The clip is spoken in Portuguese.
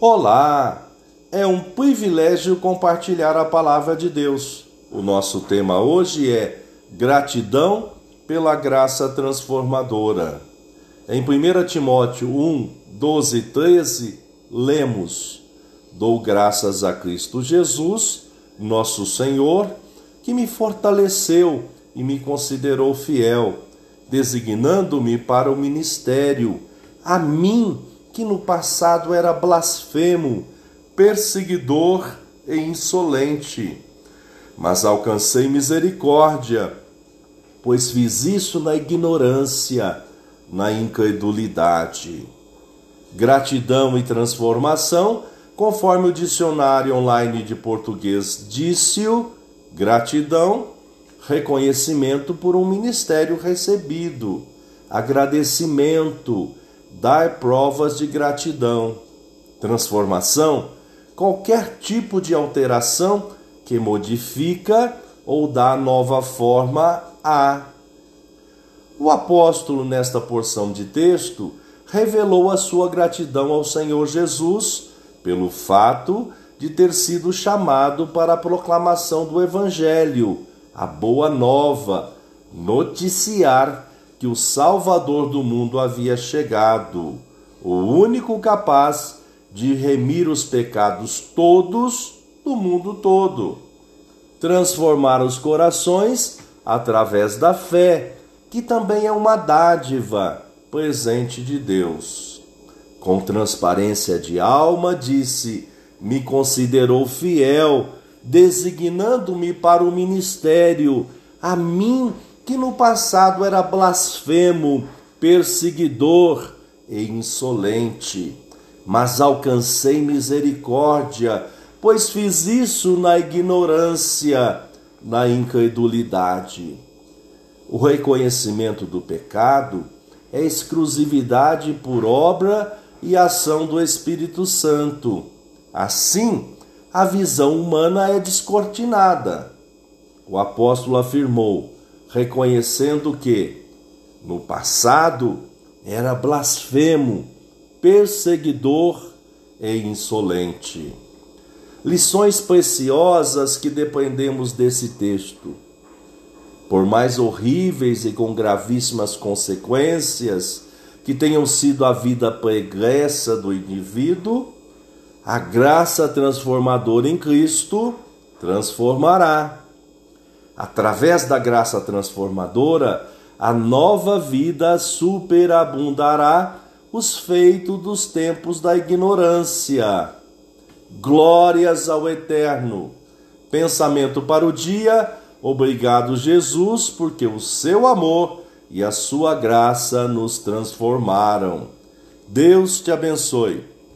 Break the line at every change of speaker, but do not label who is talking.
Olá! É um privilégio compartilhar a palavra de Deus. O nosso tema hoje é gratidão pela graça transformadora. Em 1 Timóteo 1, 12 e 13, lemos: Dou graças a Cristo Jesus, nosso Senhor, que me fortaleceu e me considerou fiel, designando-me para o ministério, a mim que no passado era blasfemo, perseguidor e insolente. Mas alcancei misericórdia, pois fiz isso na ignorância, na incredulidade. Gratidão e transformação, conforme o dicionário online de português disse-o, gratidão, reconhecimento por um ministério recebido, agradecimento, dar provas de gratidão. Transformação, qualquer tipo de alteração que modifica ou dá nova forma a. O apóstolo, nesta porção de texto, revelou a sua gratidão ao Senhor Jesus pelo fato de ter sido chamado para a proclamação do Evangelho, a boa nova, noticiar que o Salvador do mundo havia chegado, o único capaz de remir os pecados todos do mundo todo, transformar os corações através da fé, que também é uma dádiva presente de Deus. Com transparência de alma, disse: Me considerou fiel, designando-me para o ministério, a mim que no passado era blasfemo, perseguidor e insolente. Mas alcancei misericórdia, pois fiz isso na ignorância, na incredulidade. O reconhecimento do pecado é exclusividade por obra e ação do Espírito Santo. Assim, a visão humana é descortinada. O apóstolo afirmou: reconhecendo que, no passado, era blasfemo, perseguidor e insolente. Lições preciosas que dependemos desse texto. Por mais horríveis e com gravíssimas consequências que tenham sido a vida pregressa do indivíduo, a graça transformadora em Cristo transformará através da graça transformadora, a nova vida superabundará os feitos dos tempos da ignorância. Glórias ao Eterno. Pensamento para o dia. Obrigado, Jesus, porque o seu amor e a sua graça nos transformaram. Deus te abençoe.